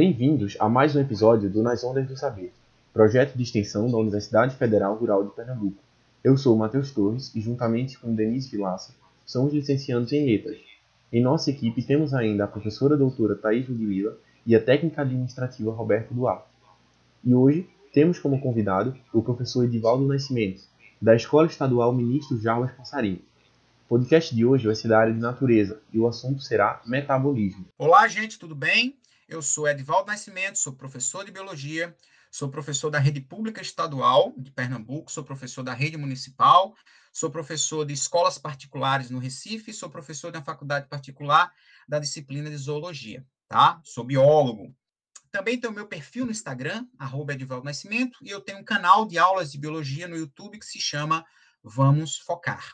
Bem-vindos a mais um episódio do Nas Ondas do Saber, projeto de extensão da Universidade Federal Rural de Pernambuco. Eu sou Matheus Torres e, juntamente com Denise Vilaça, somos licenciados em Letras. Em nossa equipe temos ainda a professora doutora Thais Ludmilla e a técnica administrativa Roberto Duarte. E hoje temos como convidado o professor Edivaldo Nascimento, da Escola Estadual Ministro Jarbas Passarinho. O podcast de hoje vai ser da área de natureza e o assunto será metabolismo. Olá, gente, tudo bem? Eu sou Edvaldo Nascimento, sou professor de biologia, sou professor da rede pública estadual de Pernambuco, sou professor da rede municipal, sou professor de escolas particulares no Recife, sou professor da faculdade particular da disciplina de zoologia, tá? Sou biólogo. Também tenho meu perfil no Instagram, arroba Edvaldo Nascimento, e eu tenho um canal de aulas de biologia no YouTube que se chama Vamos Focar.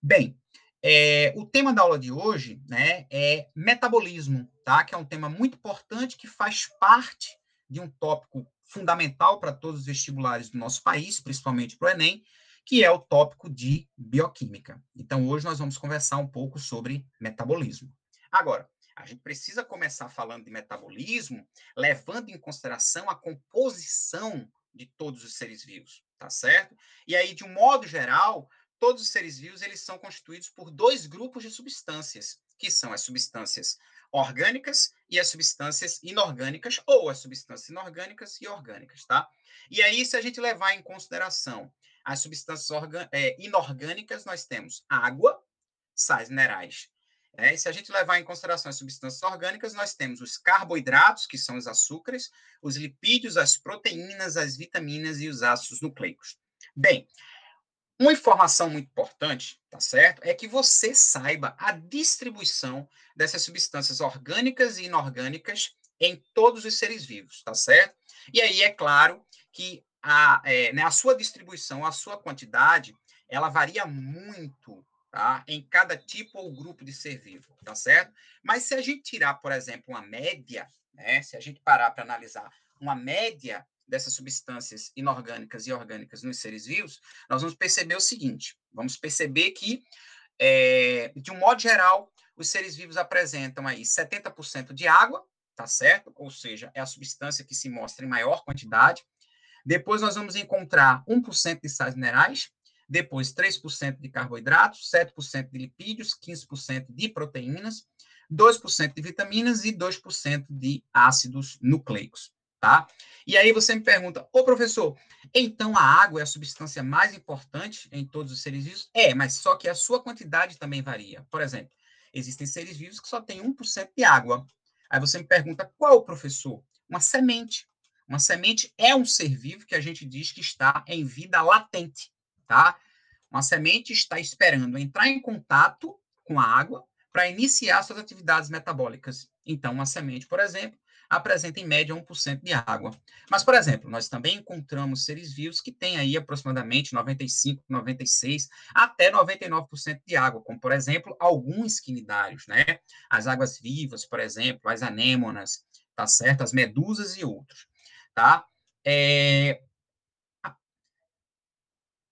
Bem, é, o tema da aula de hoje né, é metabolismo, tá? que é um tema muito importante que faz parte de um tópico fundamental para todos os vestibulares do nosso país, principalmente para o Enem, que é o tópico de bioquímica. Então, hoje nós vamos conversar um pouco sobre metabolismo. Agora, a gente precisa começar falando de metabolismo, levando em consideração a composição de todos os seres vivos, tá certo? E aí, de um modo geral, todos os seres vivos eles são constituídos por dois grupos de substâncias, que são as substâncias orgânicas e as substâncias inorgânicas, ou as substâncias inorgânicas e orgânicas, tá? E aí, se a gente levar em consideração as substâncias é, inorgânicas, nós temos água, sais minerais. É, e se a gente levar em consideração as substâncias orgânicas, nós temos os carboidratos, que são os açúcares, os lipídios, as proteínas, as vitaminas e os ácidos nucleicos. Bem, uma informação muito importante, tá certo? É que você saiba a distribuição dessas substâncias orgânicas e inorgânicas em todos os seres vivos, tá certo? E aí é claro que a, é, né, a sua distribuição, a sua quantidade, ela varia muito, tá? Em cada tipo ou grupo de ser vivo, tá certo? Mas se a gente tirar, por exemplo, uma média, né? Se a gente parar para analisar uma média dessas substâncias inorgânicas e orgânicas nos seres vivos, nós vamos perceber o seguinte: vamos perceber que, é, de um modo geral, os seres vivos apresentam aí 70% de água, tá certo? Ou seja, é a substância que se mostra em maior quantidade. Depois nós vamos encontrar 1% de sais minerais, depois 3% de carboidratos, 7% de lipídios, 15% de proteínas, 2% de vitaminas e 2% de ácidos nucleicos tá? E aí você me pergunta, ô professor, então a água é a substância mais importante em todos os seres vivos? É, mas só que a sua quantidade também varia. Por exemplo, existem seres vivos que só têm 1% de água. Aí você me pergunta, qual professor? Uma semente. Uma semente é um ser vivo que a gente diz que está em vida latente, tá? Uma semente está esperando entrar em contato com a água para iniciar suas atividades metabólicas. Então, uma semente, por exemplo, apresenta em média 1% de água. Mas, por exemplo, nós também encontramos seres vivos que têm aí aproximadamente 95, 96, até 99% de água, como, por exemplo, alguns quinidários, né? As águas vivas, por exemplo, as anêmonas, tá certo? As medusas e outros, tá? É...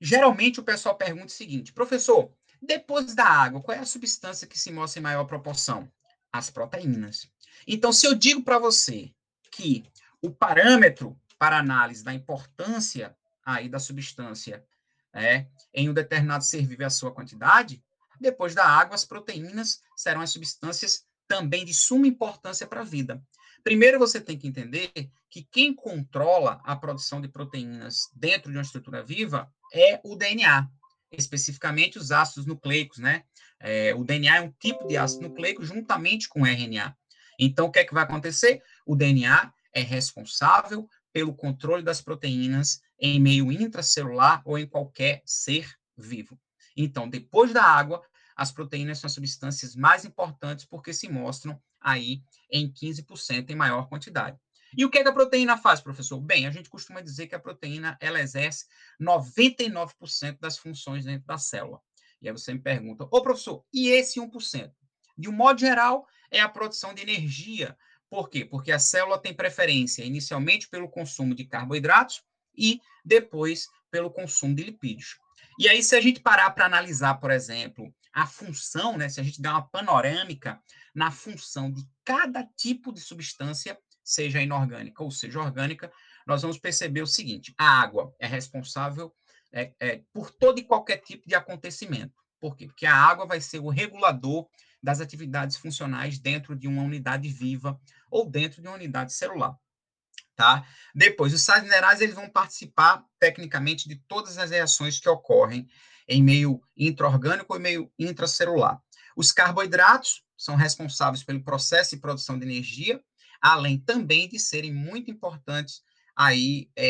Geralmente o pessoal pergunta o seguinte, professor, depois da água, qual é a substância que se mostra em maior proporção? As proteínas. Então, se eu digo para você que o parâmetro para análise da importância aí da substância é, em um determinado ser é a sua quantidade, depois da água, as proteínas serão as substâncias também de suma importância para a vida. Primeiro, você tem que entender que quem controla a produção de proteínas dentro de uma estrutura viva é o DNA, especificamente os ácidos nucleicos, né? É, o DNA é um tipo de ácido nucleico juntamente com o RNA. Então, o que é que vai acontecer? O DNA é responsável pelo controle das proteínas em meio intracelular ou em qualquer ser vivo. Então, depois da água, as proteínas são as substâncias mais importantes porque se mostram aí em 15% em maior quantidade. E o que, é que a proteína faz, professor? Bem, a gente costuma dizer que a proteína ela exerce 99% das funções dentro da célula. E aí você me pergunta, ô professor, e esse 1%? De um modo geral, é a produção de energia. Por quê? Porque a célula tem preferência inicialmente pelo consumo de carboidratos e depois pelo consumo de lipídios. E aí, se a gente parar para analisar, por exemplo, a função, né, se a gente der uma panorâmica na função de cada tipo de substância, seja inorgânica ou seja orgânica, nós vamos perceber o seguinte: a água é responsável é, é, por todo e qualquer tipo de acontecimento. Por quê? Porque a água vai ser o regulador das atividades funcionais dentro de uma unidade viva ou dentro de uma unidade celular. Tá? Depois, os sais minerais eles vão participar tecnicamente de todas as reações que ocorrem em meio intraorgânico e meio intracelular. Os carboidratos são responsáveis pelo processo de produção de energia, além também de serem muito importantes aí é,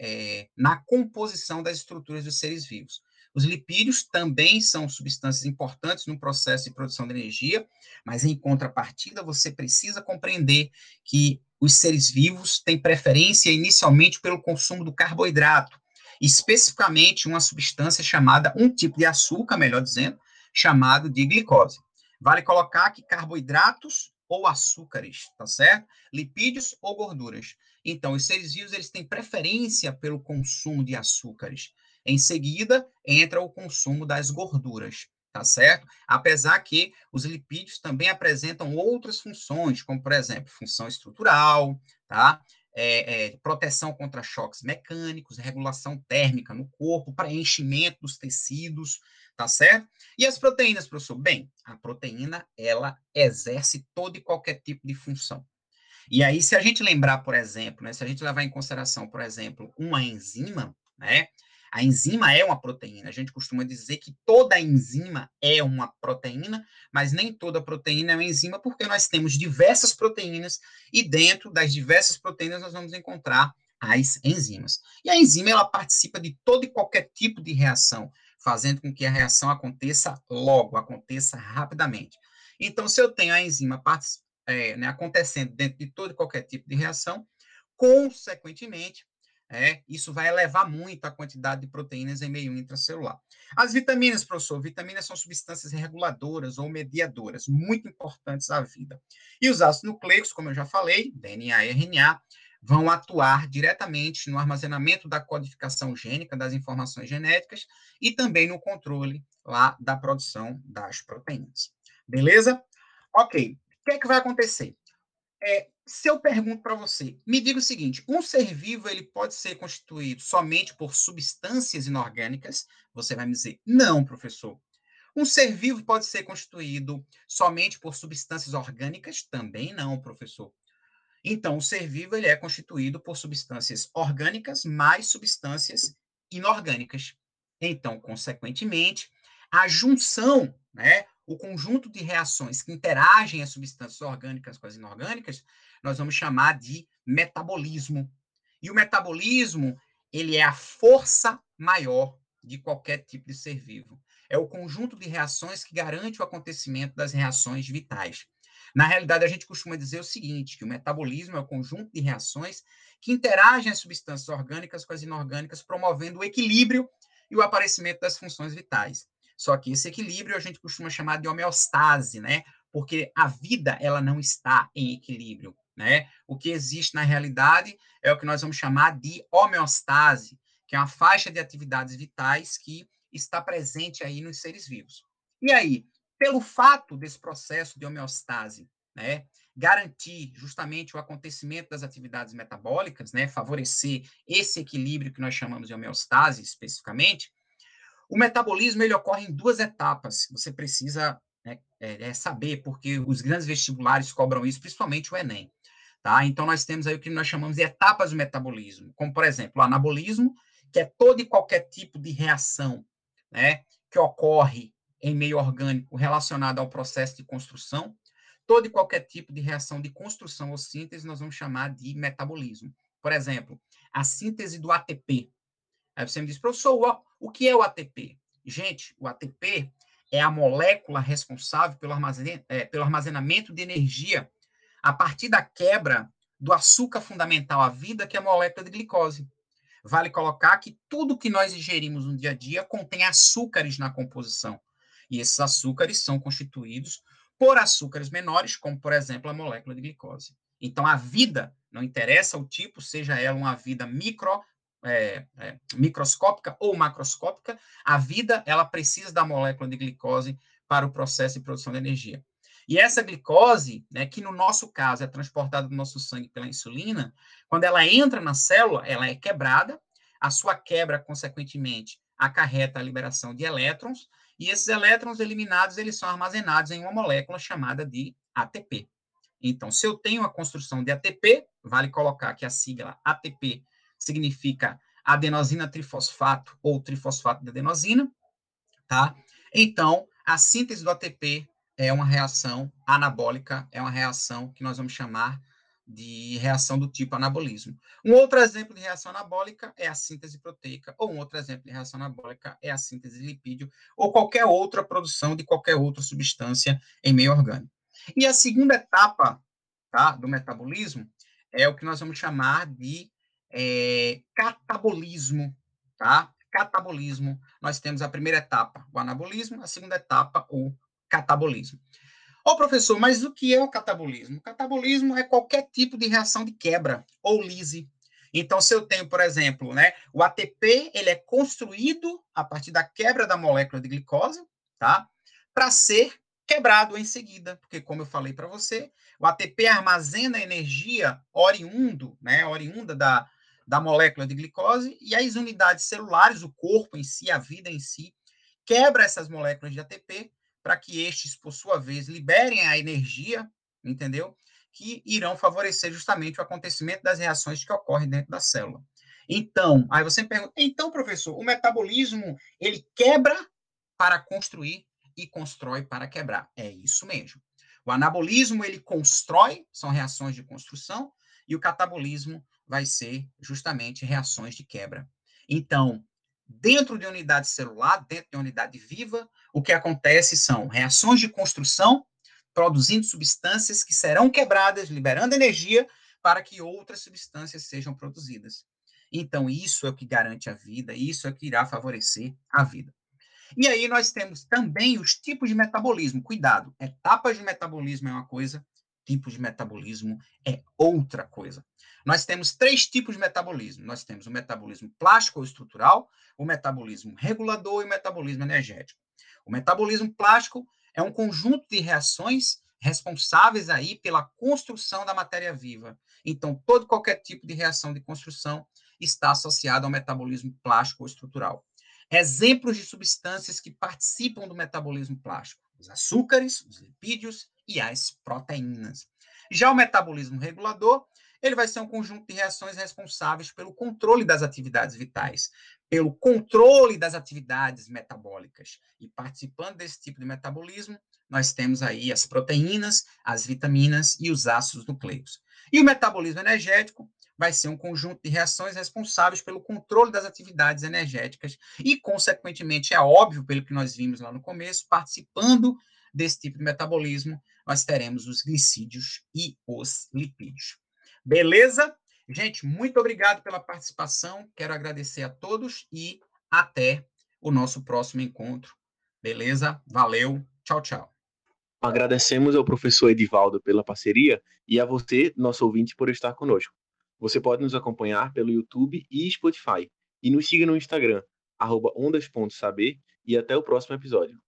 é, na composição das estruturas dos seres vivos. Os lipídios também são substâncias importantes no processo de produção de energia, mas em contrapartida, você precisa compreender que os seres vivos têm preferência inicialmente pelo consumo do carboidrato, especificamente uma substância chamada, um tipo de açúcar, melhor dizendo, chamado de glicose. Vale colocar que carboidratos ou açúcares, tá certo? Lipídios ou gorduras. Então, os seres vivos eles têm preferência pelo consumo de açúcares. Em seguida, entra o consumo das gorduras, tá certo? Apesar que os lipídios também apresentam outras funções, como, por exemplo, função estrutural, tá? É, é, proteção contra choques mecânicos, regulação térmica no corpo, preenchimento dos tecidos, tá certo? E as proteínas, professor? Bem, a proteína, ela exerce todo e qualquer tipo de função. E aí, se a gente lembrar, por exemplo, né, se a gente levar em consideração, por exemplo, uma enzima, né, a enzima é uma proteína. A gente costuma dizer que toda enzima é uma proteína, mas nem toda proteína é uma enzima, porque nós temos diversas proteínas e dentro das diversas proteínas nós vamos encontrar as enzimas. E a enzima ela participa de todo e qualquer tipo de reação, fazendo com que a reação aconteça logo, aconteça rapidamente. Então, se eu tenho a enzima é, né, acontecendo dentro de todo e qualquer tipo de reação, consequentemente, é, isso vai elevar muito a quantidade de proteínas em meio intracelular. As vitaminas, professor, vitaminas são substâncias reguladoras ou mediadoras, muito importantes à vida. E os ácidos nucleicos, como eu já falei, DNA e RNA, vão atuar diretamente no armazenamento da codificação gênica das informações genéticas e também no controle lá da produção das proteínas. Beleza? Ok. O que é que vai acontecer? É, se eu pergunto para você, me diga o seguinte: um ser vivo ele pode ser constituído somente por substâncias inorgânicas? Você vai me dizer, não, professor. Um ser vivo pode ser constituído somente por substâncias orgânicas? Também não, professor. Então, o ser vivo ele é constituído por substâncias orgânicas mais substâncias inorgânicas. Então, consequentemente, a junção, né, o conjunto de reações que interagem as substâncias orgânicas com as inorgânicas, nós vamos chamar de metabolismo. E o metabolismo, ele é a força maior de qualquer tipo de ser vivo. É o conjunto de reações que garante o acontecimento das reações vitais. Na realidade, a gente costuma dizer o seguinte, que o metabolismo é o conjunto de reações que interagem as substâncias orgânicas com as inorgânicas, promovendo o equilíbrio e o aparecimento das funções vitais. Só que esse equilíbrio a gente costuma chamar de homeostase, né? Porque a vida ela não está em equilíbrio, né? O que existe na realidade é o que nós vamos chamar de homeostase, que é uma faixa de atividades vitais que está presente aí nos seres vivos. E aí, pelo fato desse processo de homeostase, né, garantir justamente o acontecimento das atividades metabólicas, né, favorecer esse equilíbrio que nós chamamos de homeostase especificamente, o metabolismo ele ocorre em duas etapas. Você precisa né, é, é, saber, porque os grandes vestibulares cobram isso, principalmente o Enem. Tá? Então, nós temos aí o que nós chamamos de etapas do metabolismo, como, por exemplo, o anabolismo, que é todo e qualquer tipo de reação né, que ocorre em meio orgânico relacionado ao processo de construção. Todo e qualquer tipo de reação de construção ou síntese nós vamos chamar de metabolismo. Por exemplo, a síntese do ATP, Aí você me diz, professor, o que é o ATP? Gente, o ATP é a molécula responsável pelo armazenamento, é, pelo armazenamento de energia a partir da quebra do açúcar fundamental à vida, que é a molécula de glicose. Vale colocar que tudo que nós ingerimos no dia a dia contém açúcares na composição. E esses açúcares são constituídos por açúcares menores, como, por exemplo, a molécula de glicose. Então, a vida, não interessa o tipo, seja ela uma vida micro, é, é, microscópica ou macroscópica, a vida ela precisa da molécula de glicose para o processo de produção de energia. E essa glicose, né, que no nosso caso é transportada do nosso sangue pela insulina, quando ela entra na célula, ela é quebrada, a sua quebra, consequentemente, acarreta a liberação de elétrons, e esses elétrons eliminados, eles são armazenados em uma molécula chamada de ATP. Então, se eu tenho a construção de ATP, vale colocar que a sigla ATP significa adenosina trifosfato ou trifosfato de adenosina, tá? Então, a síntese do ATP é uma reação anabólica, é uma reação que nós vamos chamar de reação do tipo anabolismo. Um outro exemplo de reação anabólica é a síntese proteica, ou um outro exemplo de reação anabólica é a síntese de lipídio, ou qualquer outra produção de qualquer outra substância em meio orgânico. E a segunda etapa tá, do metabolismo é o que nós vamos chamar de é, catabolismo, tá? Catabolismo. Nós temos a primeira etapa, o anabolismo, a segunda etapa, o catabolismo. Ô, oh, professor, mas o que é o catabolismo? O catabolismo é qualquer tipo de reação de quebra ou lise. Então, se eu tenho, por exemplo, né, o ATP, ele é construído a partir da quebra da molécula de glicose, tá? Para ser quebrado em seguida, porque como eu falei para você, o ATP armazena energia oriundo, né, oriunda da, da molécula de glicose e as unidades celulares, o corpo em si, a vida em si, quebra essas moléculas de ATP para que estes, por sua vez, liberem a energia, entendeu? Que irão favorecer justamente o acontecimento das reações que ocorrem dentro da célula. Então, aí você me pergunta, então, professor, o metabolismo, ele quebra para construir e constrói para quebrar. É isso mesmo. O anabolismo, ele constrói, são reações de construção, e o catabolismo vai ser justamente reações de quebra. Então, dentro de unidade celular, dentro de unidade viva, o que acontece são reações de construção, produzindo substâncias que serão quebradas, liberando energia para que outras substâncias sejam produzidas. Então, isso é o que garante a vida, isso é o que irá favorecer a vida. E aí nós temos também os tipos de metabolismo. Cuidado, etapas de metabolismo é uma coisa, tipos de metabolismo é outra coisa. Nós temos três tipos de metabolismo. Nós temos o metabolismo plástico ou estrutural, o metabolismo regulador e o metabolismo energético. O metabolismo plástico é um conjunto de reações responsáveis aí pela construção da matéria viva. Então, todo qualquer tipo de reação de construção está associado ao metabolismo plástico ou estrutural. Exemplos de substâncias que participam do metabolismo plástico: os açúcares, os lipídios e as proteínas. Já o metabolismo regulador, ele vai ser um conjunto de reações responsáveis pelo controle das atividades vitais, pelo controle das atividades metabólicas. E participando desse tipo de metabolismo, nós temos aí as proteínas, as vitaminas e os ácidos nucleicos. E o metabolismo energético vai ser um conjunto de reações responsáveis pelo controle das atividades energéticas e, consequentemente, é óbvio, pelo que nós vimos lá no começo, participando desse tipo de metabolismo, nós teremos os glicídios e os lipídios. Beleza? Gente, muito obrigado pela participação. Quero agradecer a todos e até o nosso próximo encontro. Beleza? Valeu. Tchau, tchau. Agradecemos ao professor Edivaldo pela parceria e a você, nosso ouvinte, por estar conosco. Você pode nos acompanhar pelo YouTube e Spotify. E nos siga no Instagram, ondas.saber, e até o próximo episódio.